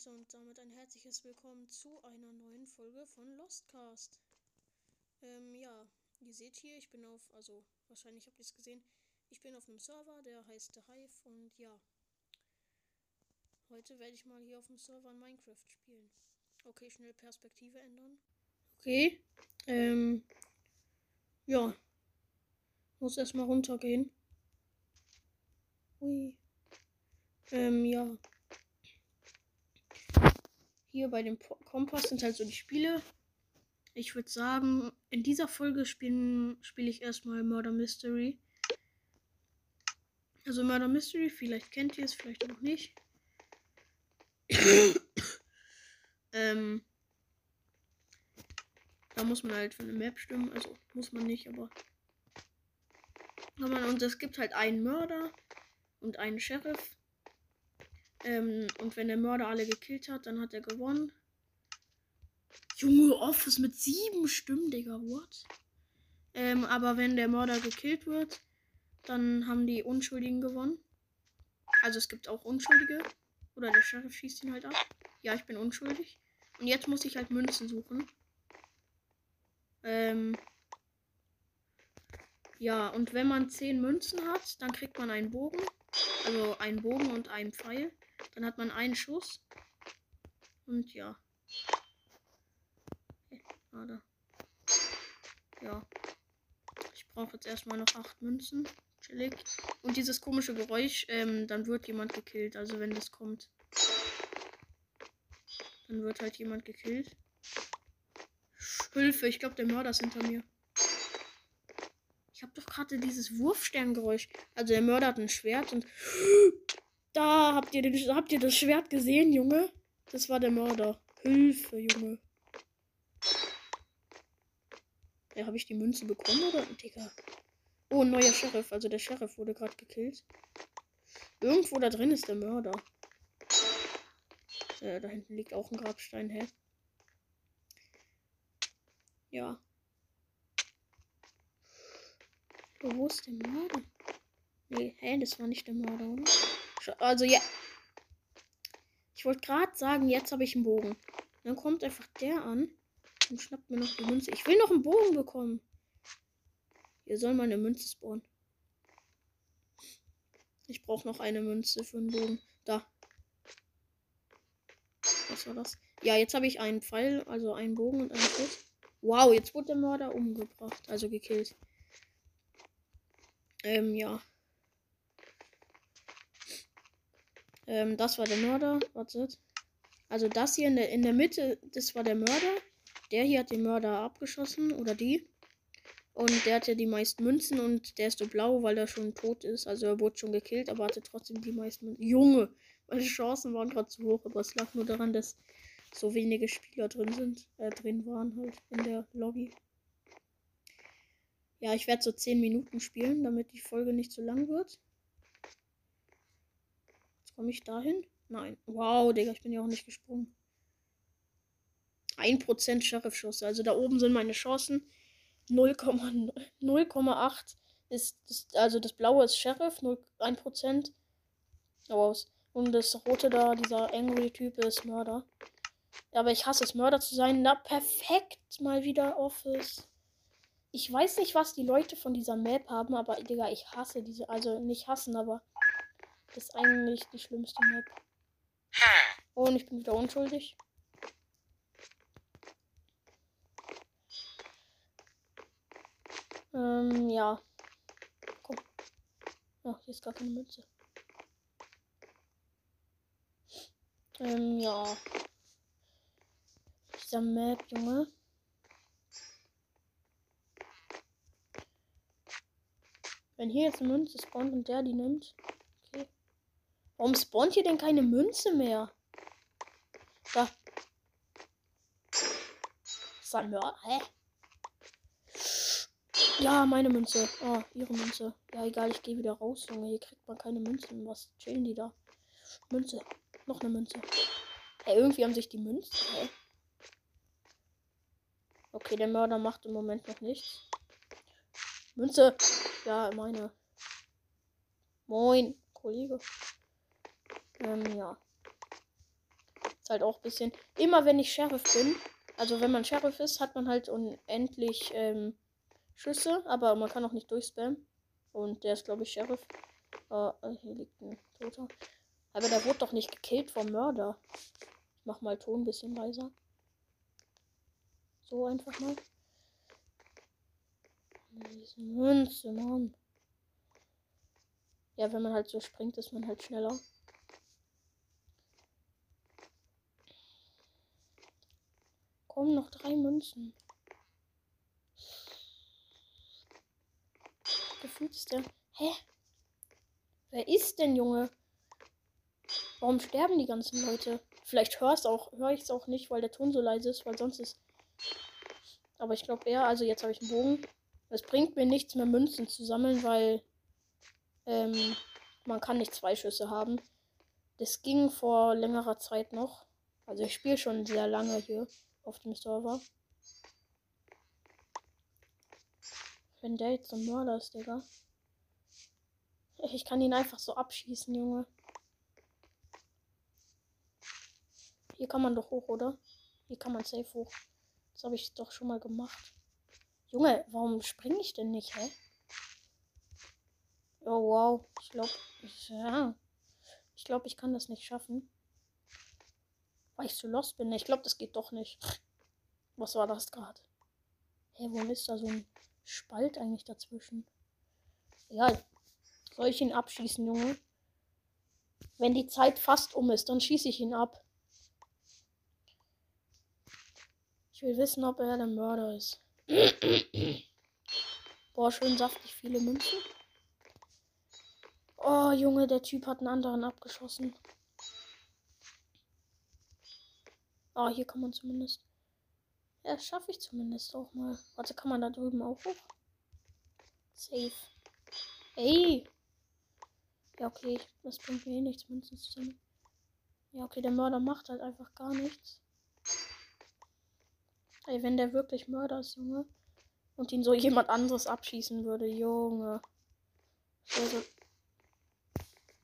Leute und damit ein herzliches Willkommen zu einer neuen Folge von Lostcast. Ähm, ja, ihr seht hier, ich bin auf, also wahrscheinlich habt ihr es gesehen, ich bin auf einem Server, der heißt The Hive und ja, heute werde ich mal hier auf dem Server Minecraft spielen. Okay, schnell Perspektive ändern. Okay, ähm, ja, muss erstmal runtergehen. Ui. Ähm, ja. Hier bei dem Kompass sind halt so die Spiele. Ich würde sagen, in dieser Folge spiele spiel ich erstmal Murder Mystery. Also Murder Mystery, vielleicht kennt ihr es, vielleicht auch nicht. ähm, da muss man halt für eine Map stimmen. Also muss man nicht, aber. Und es gibt halt einen Mörder und einen Sheriff. Ähm, und wenn der Mörder alle gekillt hat, dann hat er gewonnen. Junge, Office mit sieben Stimmen, Digga, what? Ähm, aber wenn der Mörder gekillt wird, dann haben die Unschuldigen gewonnen. Also es gibt auch Unschuldige. Oder der Sheriff schießt ihn halt ab. Ja, ich bin unschuldig. Und jetzt muss ich halt Münzen suchen. Ähm. Ja, und wenn man zehn Münzen hat, dann kriegt man einen Bogen. Also einen Bogen und einen Pfeil. Dann hat man einen Schuss. Und ja. Warte. Ja. Ich brauche jetzt erstmal noch acht Münzen. Chillig. Und dieses komische Geräusch, ähm, dann wird jemand gekillt. Also wenn das kommt. Dann wird halt jemand gekillt. Hilfe, ich glaube, der Mörder ist hinter mir. Ich habe doch gerade dieses Wurfsterngeräusch. Also der Mörder hat ein Schwert und da habt ihr, den, habt ihr das Schwert gesehen, Junge? Das war der Mörder. Hilfe, Junge. Ja, habe ich die Münze bekommen oder? Digga. Oh, ein neuer Sheriff. Also der Sheriff wurde gerade gekillt. Irgendwo da drin ist der Mörder. Äh, da hinten liegt auch ein Grabstein, hä? Ja. Oh, wo ist der Mörder? Nee, hä, das war nicht der Mörder, oder? Also ja. Ich wollte gerade sagen, jetzt habe ich einen Bogen. Dann kommt einfach der an und schnappt mir noch die Münze. Ich will noch einen Bogen bekommen. Hier soll meine Münze spawnen. Ich brauche noch eine Münze für einen Bogen. Da. Was war das? Ja, jetzt habe ich einen Pfeil, also einen Bogen und einen Schuss. Wow, jetzt wurde der Mörder umgebracht, also gekillt. Ähm, ja. Ähm, das war der Mörder. Wartet. Also das hier in der, in der Mitte, das war der Mörder. Der hier hat den Mörder abgeschossen. Oder die. Und der hatte die meisten Münzen und der ist so blau, weil er schon tot ist. Also er wurde schon gekillt, aber hatte trotzdem die meisten Münzen. Junge! Meine Chancen waren gerade zu hoch, aber es lag nur daran, dass so wenige Spieler drin sind, äh, drin waren halt in der Lobby. Ja, ich werde so 10 Minuten spielen, damit die Folge nicht zu lang wird. Komme ich dahin? Nein. Wow, Digga, ich bin ja auch nicht gesprungen. 1% Sheriff-Schuss. Also da oben sind meine Chancen. 0,8 ist das, also das blaue ist Sheriff, 0, 1%. Oh, und das rote da, dieser Angry-Typ ist Mörder. Aber ich hasse es, Mörder zu sein. Na, perfekt. Mal wieder Office. Ich weiß nicht, was die Leute von dieser Map haben, aber Digga, ich hasse diese. Also nicht hassen, aber das ist eigentlich die schlimmste Map. Oh, und ich bin wieder unschuldig. Ähm, ja. Komm. Ach, hier ist gar keine Mütze. Ähm, ja. Dieser Map, Junge. Wenn hier jetzt eine Münze spawnt und der die nimmt, Warum spawnt hier denn keine Münze mehr? Da. Sammler. Hä? Ja, meine Münze. Ah, ihre Münze. Ja, egal, ich gehe wieder raus, Junge. Hier kriegt man keine Münzen. Was chillen die da? Münze. Noch eine Münze. Hey, irgendwie haben sich die Münzen. Hä? Okay, der Mörder macht im Moment noch nichts. Münze. Ja, meine. Moin, Kollege. Ähm, ja. Ist halt auch ein bisschen. Immer wenn ich Sheriff bin, also wenn man Sheriff ist, hat man halt unendlich ähm, Schüsse, aber man kann auch nicht durchspammen. Und der ist, glaube ich, Sheriff. Uh, hier liegt ein Toter. Aber der wurde doch nicht gekillt vom Mörder. Ich mach mal Ton ein bisschen leiser. So einfach mal. Diese Münze, Mann. Ja, wenn man halt so springt, ist man halt schneller. Kommen noch drei Münzen. Gefühlt ist der. Hä? Wer ist denn, Junge? Warum sterben die ganzen Leute? Vielleicht hör's auch, höre ich es auch nicht, weil der Ton so leise ist, weil sonst ist. Aber ich glaube eher, also jetzt habe ich einen Bogen. Es bringt mir nichts mehr Münzen zu sammeln, weil ähm, man kann nicht zwei Schüsse haben. Das ging vor längerer Zeit noch. Also ich spiele schon sehr lange hier auf dem Server. Wenn der jetzt so ein Mörder ist, Digga. Ich kann ihn einfach so abschießen, Junge. Hier kann man doch hoch, oder? Hier kann man safe hoch. Das habe ich doch schon mal gemacht. Junge, warum springe ich denn nicht, hä? Oh, wow. Ich glaube, ja. Ich glaube, ich kann das nicht schaffen. Weil ich zu lost bin. Ich glaube, das geht doch nicht. Was war das gerade? Hä, hey, ist da so ein Spalt eigentlich dazwischen? Egal. Soll ich ihn abschießen, Junge? Wenn die Zeit fast um ist, dann schieße ich ihn ab. Ich will wissen, ob er der Mörder ist. Boah, schön saftig viele Münzen. Oh, Junge, der Typ hat einen anderen abgeschossen. Oh, hier kann man zumindest. Ja, schaffe ich zumindest auch mal. Warte, kann man da drüben auch hoch? Safe. Ey! Ja, okay, das bringt mir eh nichts, Münzen zusammen. Ja, okay, der Mörder macht halt einfach gar nichts. Ey, wenn der wirklich Mörder ist, Junge. Und ihn so jemand anderes abschießen würde, Junge. Also.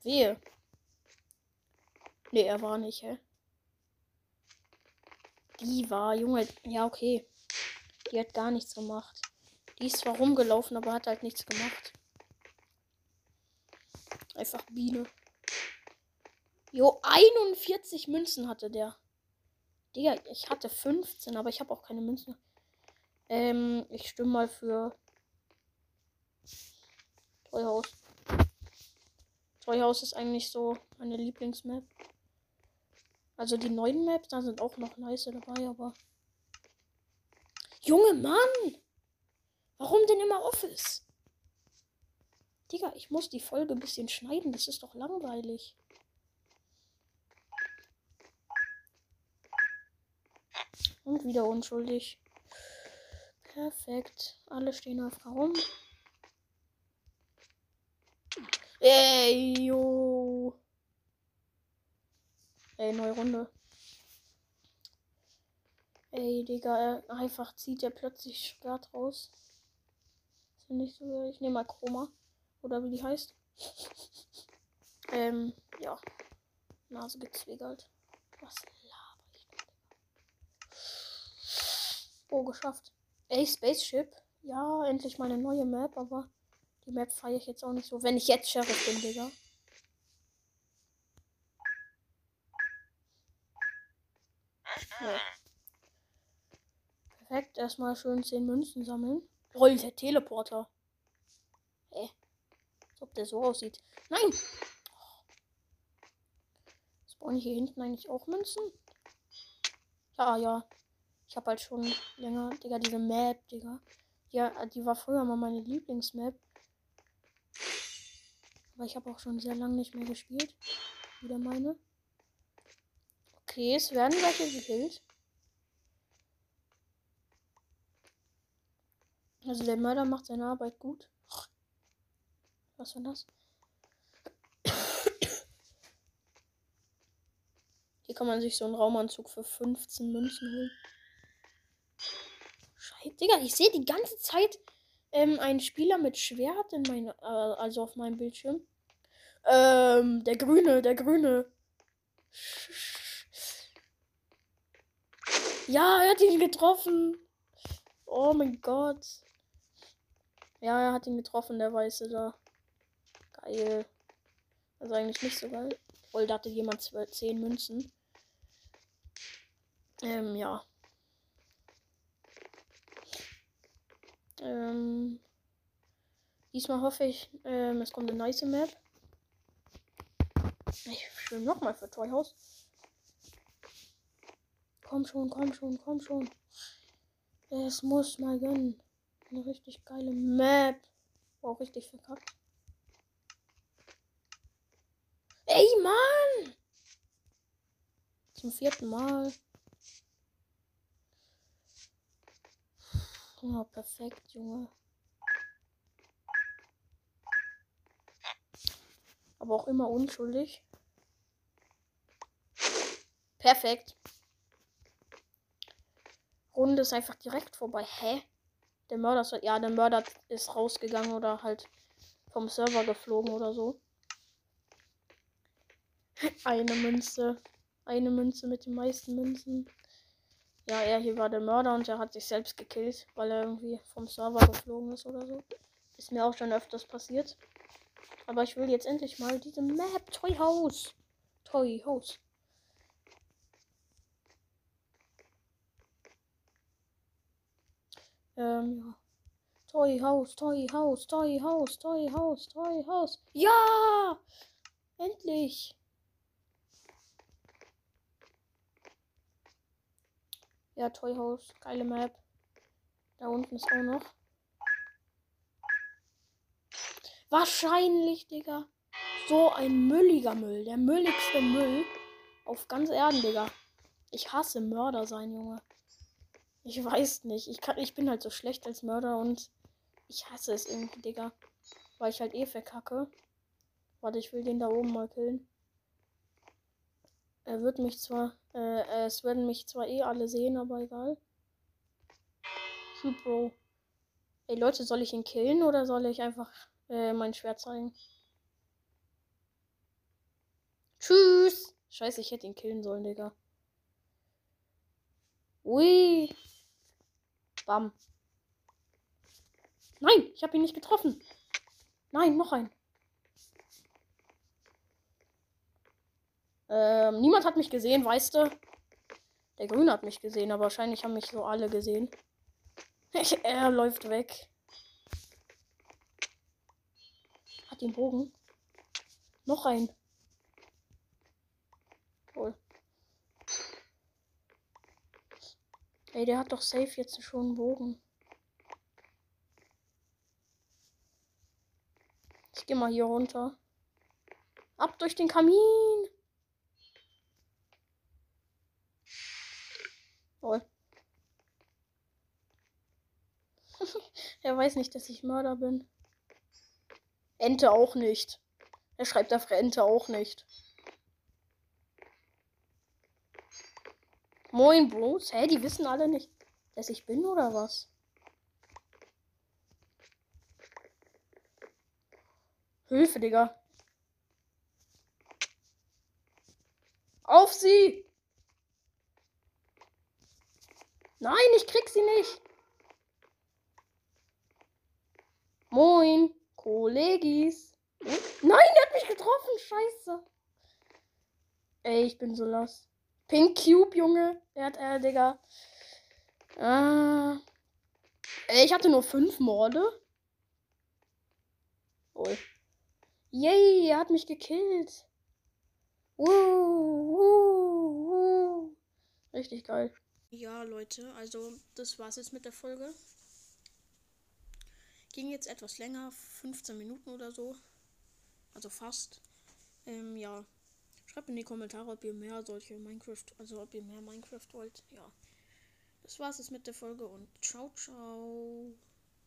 Wehe. Nee, er war nicht, hä? Die war, Junge. Ja, okay. Die hat gar nichts gemacht. Die ist zwar rumgelaufen, aber hat halt nichts gemacht. Einfach Biene. Jo, 41 Münzen hatte der. Digga, ich hatte 15, aber ich habe auch keine Münzen. Ähm, ich stimme mal für Treuhaus. Treuhaus ist eigentlich so meine Lieblingsmap. Also die neuen Maps, da sind auch noch nice dabei, aber. Junge Mann! Warum denn immer Office? Digga, ich muss die Folge ein bisschen schneiden, das ist doch langweilig. Und wieder unschuldig. Perfekt. Alle stehen auf Raum. Ey, yo. Ey, neue Runde. Ey, Digga, einfach zieht er plötzlich Schwert raus. Finde ich so. Ich nehme mal Chroma. Oder wie die heißt. ähm, ja. Nase gezwiegelt. Was laber ich denn? Oh, geschafft. Ey, Spaceship. Ja, endlich mal eine neue Map, aber die Map feiere ich jetzt auch nicht so. Wenn ich jetzt Sheriff bin, Digga. Ja. Perfekt, erstmal schön 10 Münzen sammeln. Roll, der Teleporter. Hä? Als ob der so aussieht. Nein! Spawn ich hier hinten eigentlich auch Münzen? Ja, ja. Ich habe halt schon länger, Digga, diese Map, Digga. Ja, die war früher mal meine Lieblingsmap. Aber ich habe auch schon sehr lange nicht mehr gespielt. Wieder meine. Okay, es werden welche gekillt. Also der Mörder macht seine Arbeit gut. Was war das? Hier kann man sich so einen Raumanzug für 15 Münzen holen. Scheiße, Digga, ich sehe die ganze Zeit ähm, einen Spieler mit Schwert in mein, äh, also auf meinem Bildschirm. Ähm, der Grüne, der Grüne. Ja, er hat ihn getroffen. Oh mein Gott. Ja, er hat ihn getroffen, der Weiße da. Geil. Also eigentlich nicht so geil. Voll, da hatte jemand 12, 10 Münzen. Ähm, ja. Ähm, diesmal hoffe ich, ähm, es kommt eine nice Map. Ich schwimme nochmal für Toy House. Komm schon, komm schon, komm schon. Es muss mal gönnen. Eine richtig geile Map. Auch richtig verkackt. Ey, Mann! Zum vierten Mal. Oh, perfekt, Junge. Aber auch immer unschuldig. Perfekt. Runde ist einfach direkt vorbei. Hä? Der Mörder ist, ja, der Mörder ist rausgegangen oder halt vom Server geflogen oder so. Eine Münze. Eine Münze mit den meisten Münzen. Ja, er hier war der Mörder und er hat sich selbst gekillt, weil er irgendwie vom Server geflogen ist oder so. Ist mir auch schon öfters passiert. Aber ich will jetzt endlich mal diese Map Toy House. Toy House. Ja. Toy House, Toy House, Toy House, Toy House, Toy House. Ja! Endlich! Ja, Toy House, geile Map. Da unten ist auch noch. Wahrscheinlich, Digga. So ein mülliger Müll. Der mülligste Müll auf ganz Erden, Digga. Ich hasse Mörder sein, Junge. Ich weiß nicht. Ich, kann, ich bin halt so schlecht als Mörder und ich hasse es irgendwie, Digga. Weil ich halt eh verkacke. Warte, ich will den da oben mal killen. Er wird mich zwar, äh, es werden mich zwar eh alle sehen, aber egal. Bro. Ey, Leute, soll ich ihn killen oder soll ich einfach äh, mein Schwert zeigen? Tschüss. Scheiße, ich hätte ihn killen sollen, Digga. Ui. Bam. Nein, ich habe ihn nicht getroffen. Nein, noch ein. Ähm, niemand hat mich gesehen, weißt du? Der Grüne hat mich gesehen, aber wahrscheinlich haben mich so alle gesehen. er läuft weg. Hat den Bogen. Noch ein. Ey, der hat doch safe jetzt schon einen Bogen. Ich geh mal hier runter. Ab durch den Kamin. Oh. er weiß nicht, dass ich Mörder bin. Ente auch nicht. Er schreibt auf Ente auch nicht. Moin, Bros. Hä, die wissen alle nicht, dass ich bin oder was? Hilfe, Digga. Auf sie! Nein, ich krieg sie nicht. Moin, Kollegis. Nein, er hat mich getroffen. Scheiße. Ey, ich bin so los. Pink Cube, Junge. Er hat, äh, Digga. Äh, ich hatte nur fünf Morde. Oh. Yay, er hat mich gekillt. Uh, uh, uh. Richtig geil. Ja, Leute, also das war's jetzt mit der Folge. Ging jetzt etwas länger, 15 Minuten oder so. Also fast. Ähm, ja. Schreibt in die Kommentare, ob ihr mehr solche Minecraft, also ob ihr mehr Minecraft wollt. Ja. Das war's jetzt mit der Folge und ciao, ciao.